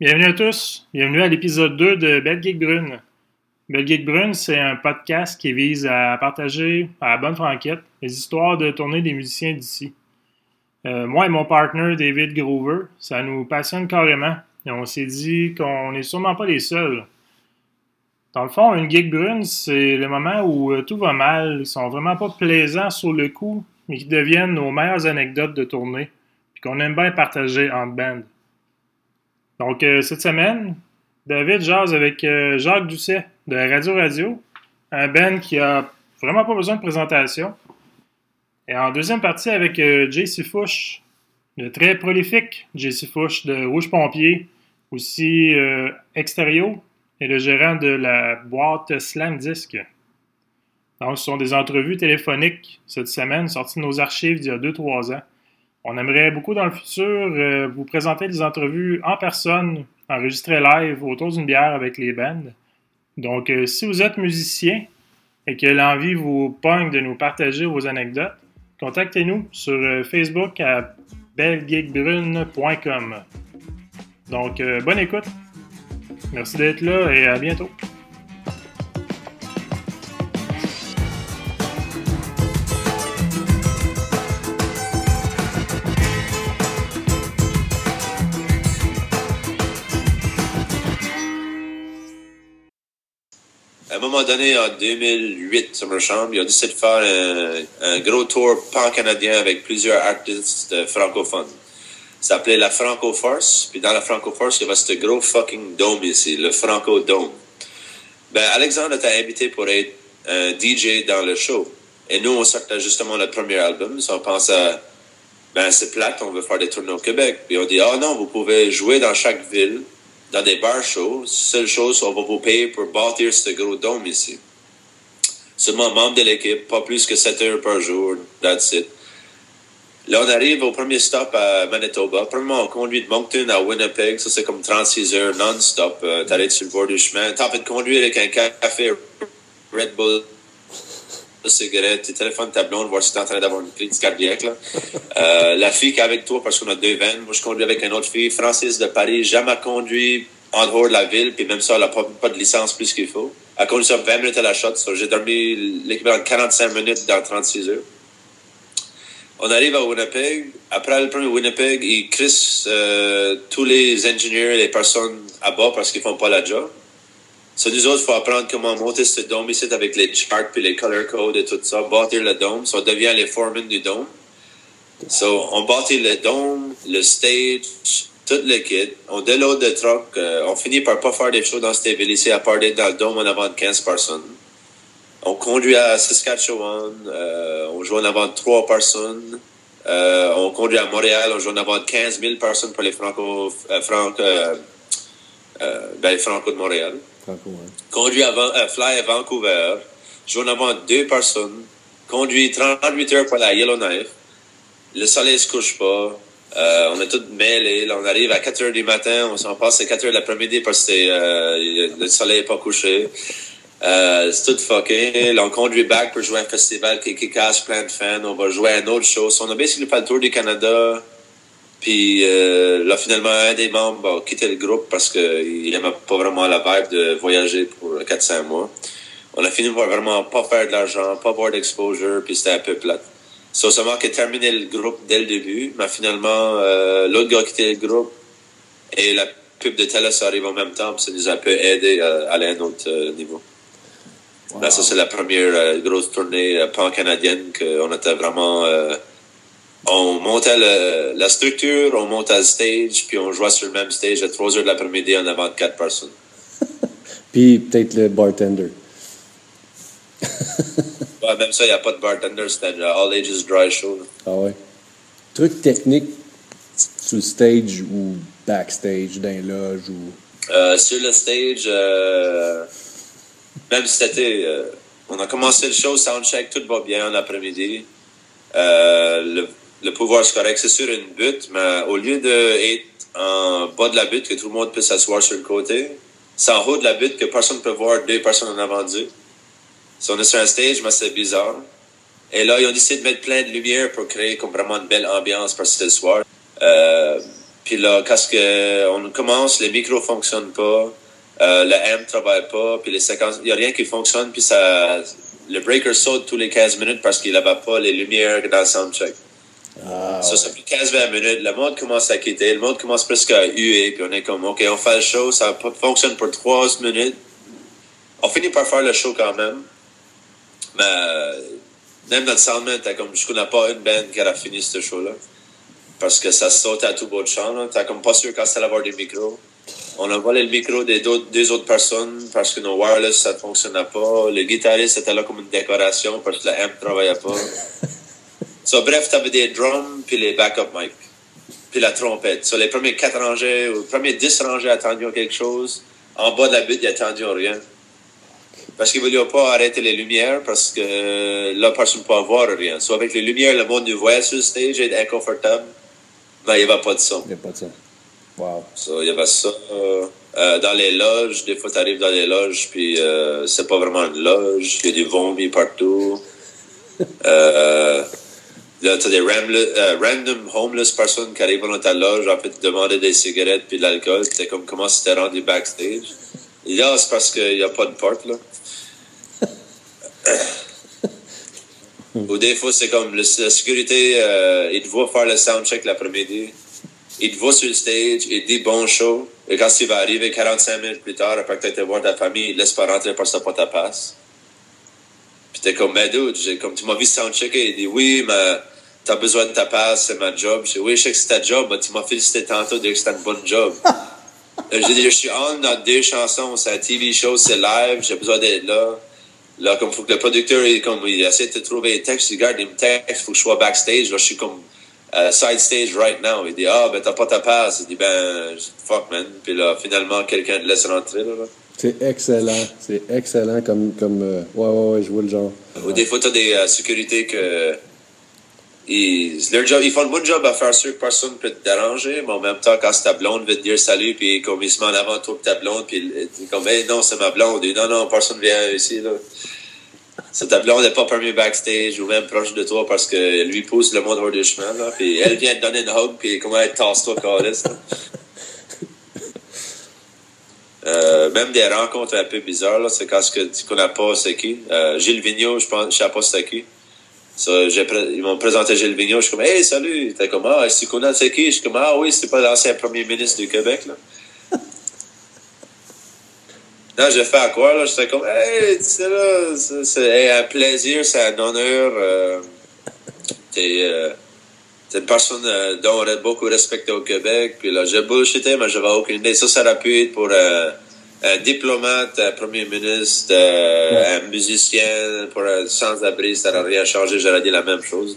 Bienvenue à tous. Bienvenue à l'épisode 2 de Belle Geek Brune. Belle Geek Brune, c'est un podcast qui vise à partager à la bonne franquette les histoires de tournée des musiciens d'ici. Euh, moi et mon partner David Grover, ça nous passionne carrément et on s'est dit qu'on n'est sûrement pas les seuls. Dans le fond, une geek brune, c'est le moment où euh, tout va mal, ils sont vraiment pas plaisants sur le coup, mais qui deviennent nos meilleures anecdotes de tournée, puis qu'on aime bien partager en band. Donc, euh, cette semaine, David jase avec euh, Jacques Doucet de Radio Radio, un band qui a vraiment pas besoin de présentation. Et en deuxième partie, avec euh, JC Fouche, le très prolifique JC Fouche de Rouge Pompier, aussi Extérieur, et le gérant de la boîte Slam Disc. Donc, ce sont des entrevues téléphoniques cette semaine, sorties de nos archives d'il y a 2-3 ans. On aimerait beaucoup dans le futur euh, vous présenter des entrevues en personne, enregistrées live autour d'une bière avec les bands. Donc, euh, si vous êtes musicien et que l'envie vous pogne de nous partager vos anecdotes, contactez-nous sur euh, Facebook à belgeekbrune.com. Donc, bonne écoute. Merci d'être là et à bientôt. Un moment donné, en 2008, Summer Chambre, ils ont décidé de faire un, gros tour pan-canadien avec plusieurs artistes francophones. Ça s'appelait la Franco Force. Puis dans la Franco Force, il y avait ce gros fucking dôme ici, le Franco Dome. Ben, Alexandre t'a invité pour être un DJ dans le show. Et nous, on sortait justement le premier album. So on pense à, ben, c'est plate, on veut faire des tournées au Québec. Puis on dit, ah non, vous pouvez jouer dans chaque ville, dans des bar shows. Seule chose, on va vous payer pour bâtir ce gros dôme ici. Seulement membre de l'équipe, pas plus que 7 heures par jour, that's it. Là, on arrive au premier stop à Manitoba. Premièrement, on conduit de Moncton à Winnipeg. Ça, c'est comme 36 heures non-stop. Euh, T'arrêtes sur le bord du chemin. T'as fait de conduire avec un café Red Bull, cigarette, tu téléphones ta blonde, voir si t'es en train d'avoir une crise cardiaque. Là. Euh, la fille qui est avec toi, parce qu'on a deux vannes. Moi, je conduis avec une autre fille, Francis de Paris. Jamais conduit en dehors de la ville, puis même ça, elle n'a pas, de licence plus qu'il faut. Elle conduit ça 20 minutes à la shot. J'ai dormi l'équivalent de 45 minutes dans 36 heures. On arrive à Winnipeg. Après le premier Winnipeg, ils crissent euh, tous les ingénieurs et les personnes à bas parce qu'ils font pas la job. So, nous autres, il faut apprendre comment monter ce dôme ici avec les charts puis les color codes et tout ça, bâtir le dôme. So, on devient les foremen du dôme. So, on bâtit le dôme, le stage, tout le kit. On déload le truck. euh, on finit par pas faire des shows dans cette ville ici, à part d'être dans le dôme en avant de 15 personnes. On conduit à Saskatchewan, euh, on joue en avant de 3 personnes. Euh, on conduit à Montréal, on joue en avant de 15 000 personnes pour les Franco, Franco, ben, Franco de Montréal. Ouais. Conduit à, euh, Fly à Vancouver, joue en avant de 2 personnes. Conduit 38 heures pour la Yellowknife. Le soleil se couche pas. Euh, on est tous mêlés. On arrive à 4 heures du matin. On s'en passe à 4 heures de l'après-midi parce que euh, le soleil n'est pas couché. C'est tout fucké. On conduit back pour jouer à un festival qui, qui casse plein de fans. On va jouer à une autre chose. On a basically fait le tour du Canada. Puis euh, là, finalement, un des membres a quitté le groupe parce qu'il n'aimait pas vraiment la vibe de voyager pour 4-5 mois. On a fini par vraiment pas faire de l'argent, pas avoir d'exposure, puis c'était un peu plate. So, seulement a terminé le groupe dès le début, mais finalement, euh, l'autre gars a quitté le groupe et la pub de TELUS arrive en même temps, puis ça nous a un peu aidé à aller à un autre euh, niveau. Wow. Là, ça, c'est la première euh, grosse tournée euh, pan-canadienne qu'on était vraiment... on montait le- la structure, on montait le stage, puis on jouait sur le même stage à 3 heures de l'après-midi en avant de 4 personnes. Puis peut-être le bartender. Ouais, même ça, il n'y a pas de bartender, c'était un euh, All Ages Dry Show. là. Ah ouais. Truc technique sur le stage ou backstage, dans les loges ou? Euh, sur le stage, euh, même cet été, euh, on a commencé le show, soundcheck, tout va bien en après-midi. Euh, le, le pouvoir c'est correct, c'est sur une butte, mais au lieu d'être en bas de la butte, que tout le monde peut s'asseoir sur le côté, c'est en haut de la butte que personne ne peut voir deux personnes en avant d'eux. Si on est sur un stage, mais c'est bizarre. Et là, ils ont décidé de mettre plein de lumière pour créer comme vraiment une belle ambiance parce que soir. Euh, Puis là, quand on commence, les micros fonctionnent pas, euh, le amp travaille pas, puis les séquences, il y a rien qui fonctionne, puis ça, le breaker saute tous les 15 minutes parce qu'il n'avait pas les lumières dans le soundcheck. Ah, Ça, fait 15-20 minutes, le monde commence à quitter, le monde commence presque à huer, puis on est comme, OK, on fait le show, ça fonctionne pour 3 minutes. On finit par faire le show quand même. Mais même notre soundman, t'as comme, je connais pas une band qui a fini ce show-là. Parce que ça saute à tout bout de champ. T'as comme pas sûr quand c'est avoir des micros. On a volé le micro des autres, autres personnes parce que nos wireless, ça ne fonctionnait pas. Le guitariste était là comme une décoration parce que la amp travaillait pas. So, bref, tu avais des drums puis les backup mic. Puis la trompette. Sur les premiers quatre rangées, ou les premiers dix rangées attendions quelque chose. En bas de la butte, ils attendions rien. Parce qu'ils ne voulaient pas arrêter les lumières parce que là, personne ne peut voir rien. Soit avec les lumières, le monde nous voyait sur le stage et était inconfortable. Mais il n'y avait pas de son. il n'y a pas de ça. Wow. So, il y avait ça. euh, euh, dans les loges, des fois, tu arrives dans les loges, puis euh, c'est pas vraiment une loge. Il y a du vomi partout. euh, là, tu as des euh, random homeless personnes qui arrivent dans ta loge, en fait, demander des cigarettes puis de l'alcool. T'es comme, comment c'était rendu backstage? Et là, c'est parce qu'il n'y a pas de porte, là. Ou des fois, c'est comme le- la sécurité, euh, il te voit faire le soundcheck l'après-midi. Il te voit sur le stage, il te dit bon show. Et quand il va arriver 45 minutes plus tard, après que tu été voir ta famille, il laisse pas rentrer parce que t'as pas ta passe. Puis t'es comme, ben dude, j'ai- comme tu m'as vu soundchecker, il dit oui, mais t'as besoin de ta passe, c'est ma job. Je dis oui, je sais que c'est ta job, mais tu m'as félicité tantôt de dire que c'était une bonne job. Euh, J'ai dit, je suis on dans deux chansons, c'est un TV show, c'est live, j'ai besoin d'être là. Là, comme faut que le producteur, il, comme, il essaie de trouver les textes, il regarde, il me texte, faut que je sois backstage. Là, je suis comme euh, side stage right now. Il dit, ah, ben, t'as pas ta passe. Il dit, ben, fuck, man. Puis là, finalement, quelqu'un te laisse rentrer, là. là. C'est excellent. C'est excellent comme. comme euh, ouais, ouais, ouais, je vois le genre. Ou des fois, t'as des euh, sécurités que. Ils, job, ils font le bon job à faire sûr que personne peut te déranger, mais en même temps, quand c'est ta blonde veut te dire salut, puis comme il se met en avant toi ta blonde, puis il comme, hey, non, c'est ma blonde. Dit, non, non, personne vient ici, là. Ta blonde n'est pas permis backstage ou même proche de toi parce que lui pousse le monde hors du chemin, là. Puis elle vient te donner une hug, puis comment elle tasse-toi, Carlis, là. Euh, même des rencontres un peu bizarres, là, c'est quand ce que tu connais pas c'est qui. Euh, Gilles Vigneault, je pense, je sais pas c'est qui. Ils m'ont présenté Gilles Vigneault, je suis comme, hey, salut! T'es comme, ah, si tu connais c'est qui? Je suis comme, ah oui, c'est pas l'ancien premier ministre du Québec, là. non, j'ai fait à quoi, là? J'étais comme, hey, tu sais, là, c'est, un plaisir, c'est un honneur. Euh, t'es, euh, une personne euh, dont on est beaucoup respecté au Québec. Puis là, j'ai bullshité, mais j'avais aucune idée. Ça, ça aurait pu être pour euh, un diplomate, un premier ministre, euh, un musicien, pour un sans-abri, ça n'aurait rien changé. J'aurais dit la même chose.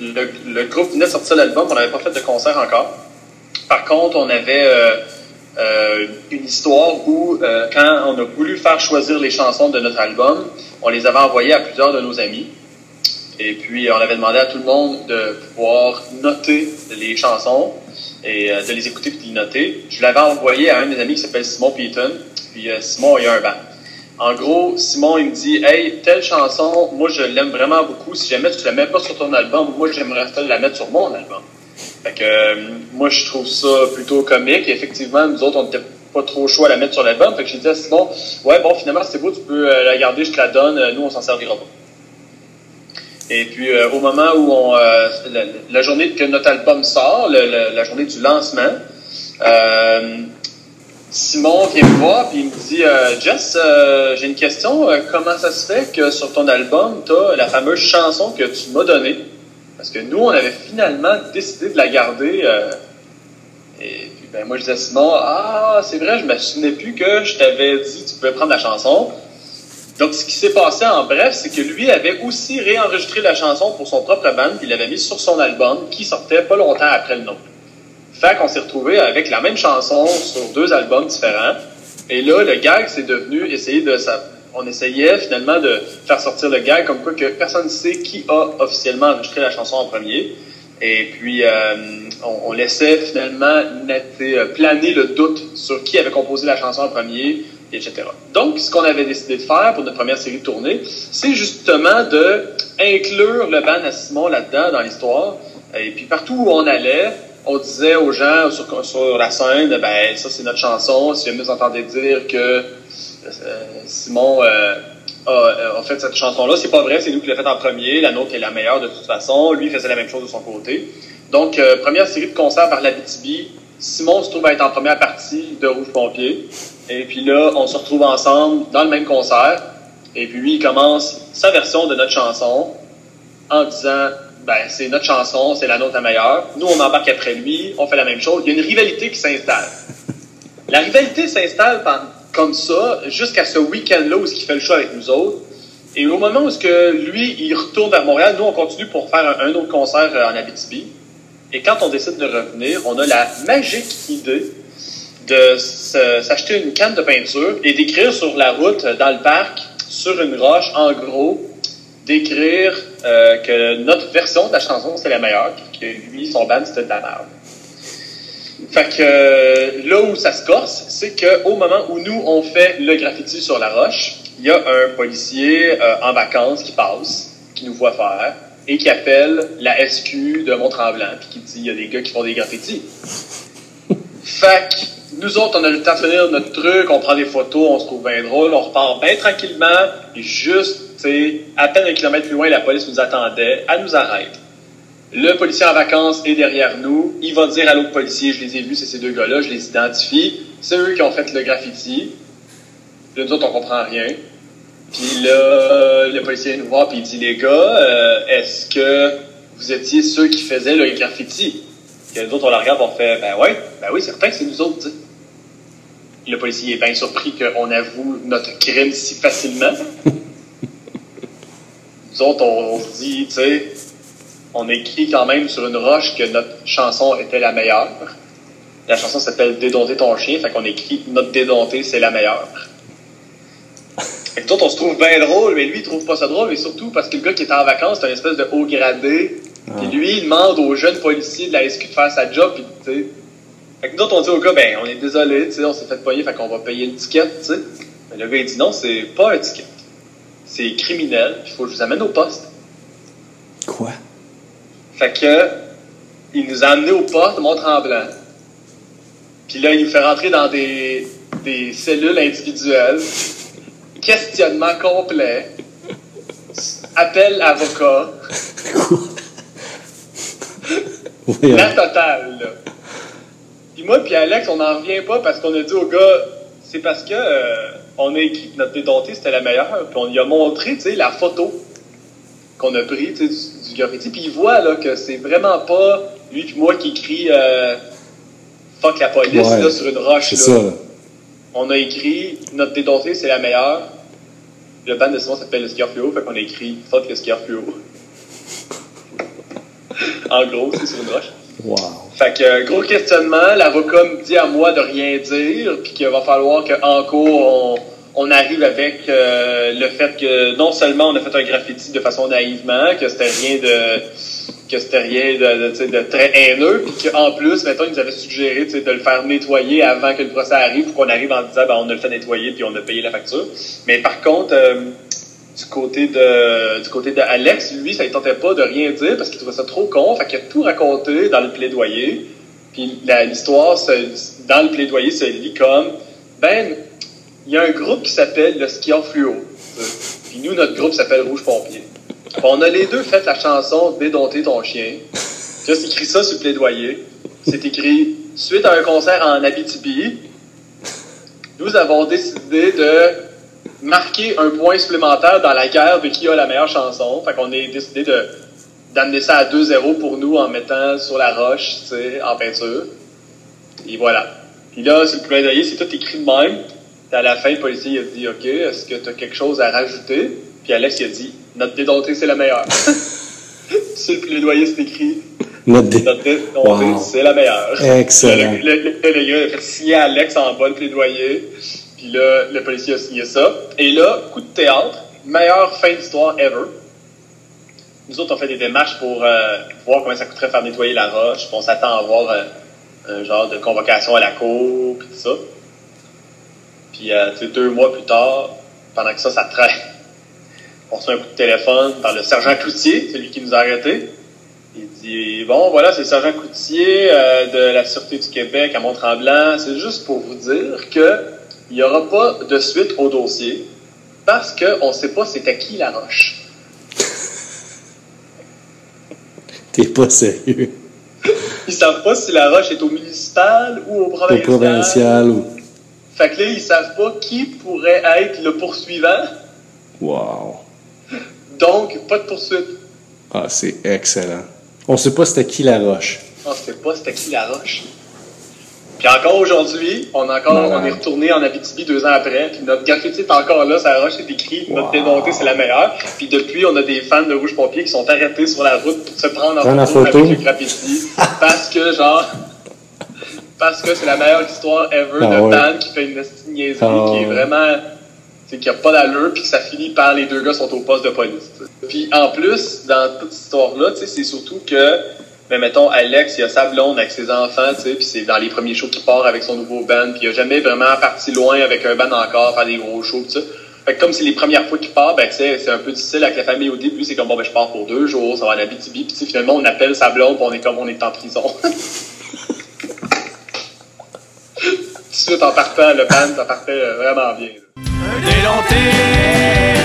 le, groupe venait de sortir l'album, on n'avait pas fait de concert encore. Par contre, on avait euh, euh, une histoire où, euh, quand on a voulu faire choisir les chansons de notre album, on les avait envoyées à plusieurs de nos amis. Et puis, on avait demandé à tout le monde de pouvoir noter les chansons et de les écouter puis de les noter. Je l'avais envoyé à un de mes amis qui s'appelle Simon Peaton. Puis, Simon, il a un band. En gros, Simon, il me dit Hey, telle chanson, moi, je l'aime vraiment beaucoup. Si jamais tu la mets pas sur ton album, moi, j'aimerais la mettre sur mon album. Fait que, euh, moi, je trouve ça plutôt comique. Et effectivement, nous autres, on n'était pas trop chaud à la mettre sur l'album. Fait que j'ai dit à Simon Ouais, bon, finalement, c'est beau, tu peux euh, la garder, je te la donne. Nous, on s'en servira pas. Et puis, euh, au moment où on, euh, la, journée que notre album sort, la journée du lancement, Simon vient me voir puis il me dit euh, Jess, euh, j'ai une question. Euh, comment ça se fait que sur ton album, tu as la fameuse chanson que tu m'as donnée? Parce que nous, on avait finalement décidé de la garder. et puis, ben, moi, je disais à Simon, ah, c'est vrai, je me souvenais plus que je t'avais dit que tu pouvais prendre la chanson. Donc, ce qui s'est passé en bref, c'est que lui avait aussi réenregistré la chanson pour son propre band, puis il l'avait mis sur son album qui sortait pas longtemps après le nôtre. Fait qu'on s'est retrouvé avec la même chanson sur deux albums différents. Et là, le gag, c'est devenu essayer de. On essayait finalement de faire sortir le gag comme quoi que personne ne sait qui a officiellement enregistré la chanson en premier. Et puis, euh, on, laissait finalement euh, planer le doute sur qui avait composé la chanson en premier, etc. Donc, ce qu'on avait décidé de faire pour notre première série de tournées, c'est justement de inclure le band à Simon là-dedans dans l'histoire. Et puis, partout où on allait, on disait aux gens sur, la scène, ben ça c'est notre chanson. Si jamais vous entendez dire que euh, Simon euh, a, a, fait cette chanson-là, c'est pas vrai, c'est nous qui l'avons fait en premier. La nôtre est la meilleure de toute façon. Lui faisait la même chose de son côté. Donc euh, première série de concerts par la BTB. Simon se trouve à être en première partie de Rouge Pompier. Et puis là, on se retrouve ensemble dans le même concert. Et puis lui, il commence sa version de notre chanson en disant ben, c'est notre chanson, c'est la nôtre la meilleure. Nous, on embarque après lui, on fait la même chose. Il y a une rivalité qui s'installe. La rivalité s'installe comme ça jusqu'à ce week-end-là où il fait le show avec nous autres. Et au moment où que lui, il retourne vers Montréal, nous, on continue pour faire un, autre concert en Abitibi. Et quand on décide de revenir, on a la magique idée de s'acheter une canne de peinture et d'écrire sur la route, dans le parc, sur une roche, en gros, d'écrire euh, que notre version de la chanson, c'est la meilleure, puis que lui, son band, c'était de la merde. Fait que euh, là où ça se corse, c'est qu'au moment où nous, on fait le graffiti sur la roche, il y a un policier euh, en vacances qui passe, qui nous voit faire, et qui appelle la SQ de Mont-Tremblant, puis qui dit il y a des gars qui font des graffitis. fait que nous autres, on a le temps de finir notre truc, on prend des photos, on se trouve bien drôle, on repart bien tranquillement, et juste c'est à peine un kilomètre plus loin, la police nous attendait, elle nous arrête. Le policier en vacances est derrière nous. Il va dire à l'autre policier, je les ai vus, c'est ces deux gars-là, je les identifie. C'est eux qui ont fait le graffiti. Puis nous autres, on comprend rien. Puis là, le policier nous voit, puis il dit, les gars, euh, est-ce que vous étiez ceux qui faisaient le graffiti? Puis nous autres, on la regarde, on fait, ben ouais, ben oui, certain que c'est nous autres, t'sais. Le policier est bien surpris qu'on avoue notre crime si facilement. Nous autres, on, se dit, tu sais, on écrit quand même sur une roche que notre chanson était la meilleure. La chanson s'appelle Dédompter ton chien, fait qu'on écrit notre dédompter, c'est la meilleure. Et nous on se trouve bien drôle, mais lui, il trouve pas ça drôle, mais surtout parce que le gars qui est en vacances, c'est un espèce de haut gradé. Puis lui, il demande aux jeunes policiers de la SQ de faire sa job, puis tu sais. Fait que nous autres, on dit au gars, ben, on est désolé, tu sais, on s'est fait poigner, fait qu'on va payer une ticket, tu sais. Mais le gars, il dit non, c'est pas un ticket c'est criminel, il faut que je vous amène au poste. Quoi? Fait que, il nous a amenés au poste Mont-Tremblant. Puis là, il nous fait rentrer dans des, des cellules individuelles. Questionnement complet. Appel avocat. La totale, là. Puis moi, puis Alex, on n'en revient pas parce qu'on a dit au gars, c'est parce que euh, on a écrit que notre dédonté, c'était la meilleure, puis on lui a montré, tu sais, la photo qu'on a pris, tu sais, du, graffiti, puis il voit, là, que c'est vraiment pas lui puis moi qui écrit euh, fuck la police, Ouais. là, sur une roche, là. ça. On a écrit notre dédonté, c'est la meilleure. Le band de Simon s'appelle le skieur fluo, fait qu'on a écrit fuck le skieur fluo. en gros, c'est sur une roche. Wow. Fait que, euh, gros questionnement, l'avocat me dit à moi de rien dire, puis qu'il va falloir qu'en cours, on, arrive avec euh, le fait que non seulement on a fait un graffiti de façon naïvement, que c'était rien de que c'était rien de, très haineux, puis qu'en plus, mettons, il nous avait suggéré de le faire nettoyer avant que le procès arrive, pour qu'on arrive en disant, ben, on a le fait nettoyer, puis on a payé la facture. Mais par contre, euh, du côté de du côté de Alex, lui, ça ne tentait pas de rien dire parce qu'il trouvait ça trop con. Fait qu'il a tout raconté dans le plaidoyer. Puis l'histoire, dans le plaidoyer, se lit comme Ben, il y a un groupe qui s'appelle le skieur fluo. Puis nous, notre groupe s'appelle Rouge Pompier. On a les deux fait la chanson Dédompter ton chien. Là, c'est écrit ça sur le plaidoyer. C'est écrit Suite à un concert en Abitibi, nous avons décidé de marquer un point supplémentaire dans la guerre de qui a la meilleure chanson. Fait qu'on a décidé de d'amener ça à 2-0 pour nous en mettant sur la roche, tu sais, en peinture. Et voilà. Puis là, sur le plaidoyer, c'est tout écrit de même. Puis à la fin, le policier il a dit OK, est-ce que tu as quelque chose à rajouter? Puis Alex il a dit Notre dédonté, c'est la meilleure. sur le plaidoyer, c'est écrit Notre dé- Notre dédonté, Wow. c'est la meilleure. Excellent. Le, le, le- le gars a fait signer Alex en bas le plaidoyer. Puis là, le policier a signé ça. Et là, coup de théâtre, meilleure fin d'histoire ever. Nous autres, on fait des démarches pour euh, voir combien ça coûterait faire nettoyer la roche. Puis on s'attend à avoir euh, un genre de convocation à la cour, puis tout ça. Puis, euh, tu sais, deux mois plus tard, pendant que ça, ça traîne, on reçoit un coup de téléphone par le sergent Cloutier, celui qui nous a arrêtés. Il dit Bon, voilà, c'est le sergent Cloutier euh, de la Sûreté du Québec à Mont-Tremblant. C'est juste pour vous dire que il n'y aura pas de suite au dossier parce qu'on ne sait pas c'est à qui la roche. T'es pas sérieux. Ils savent pas si la roche est au municipal ou au Au provincial. provincial ou. Fait que là, ils savent pas qui pourrait être le poursuivant. Wow. Donc, pas de poursuite. Ah, c'est excellent. On sait pas c'était qui la roche. On ne sait pas c'était qui la roche. Puis encore aujourd'hui, on, encore, on est retourné en Abitibi deux ans après, puis notre graffiti est encore là, sa roche est écrit, notre Wow. démonté c'est la meilleure. Puis depuis, on a des fans de Rouge Pompier qui sont arrêtés sur la route pour se prendre en photo, avec le graffiti, parce que genre, parce que c'est la meilleure histoire ever Ah de ouais. band qui fait une niaiserie Ah qui est vraiment c'est qui a pas d'allure puis que ça finit par les deux gars sont au poste de police. Puis en plus, dans toute cette histoire-là, tu sais, c'est surtout que, ben, mettons, Alex, il a sa blonde avec ses enfants, tu sais, puis c'est dans les premiers shows qu'il part avec son nouveau band, puis il a jamais vraiment parti loin avec un band encore, faire des gros shows, tout ça. Fait que comme c'est les premières fois qu'il part, ben, c'est un peu difficile avec la famille au début, c'est comme, bon, ben, je pars pour deux jours, ça va à la BTB, puis finalement, on appelle sa blonde, on est comme, on est en prison. Tout suite, en partant, le band, ça partait euh, vraiment bien. Délenté,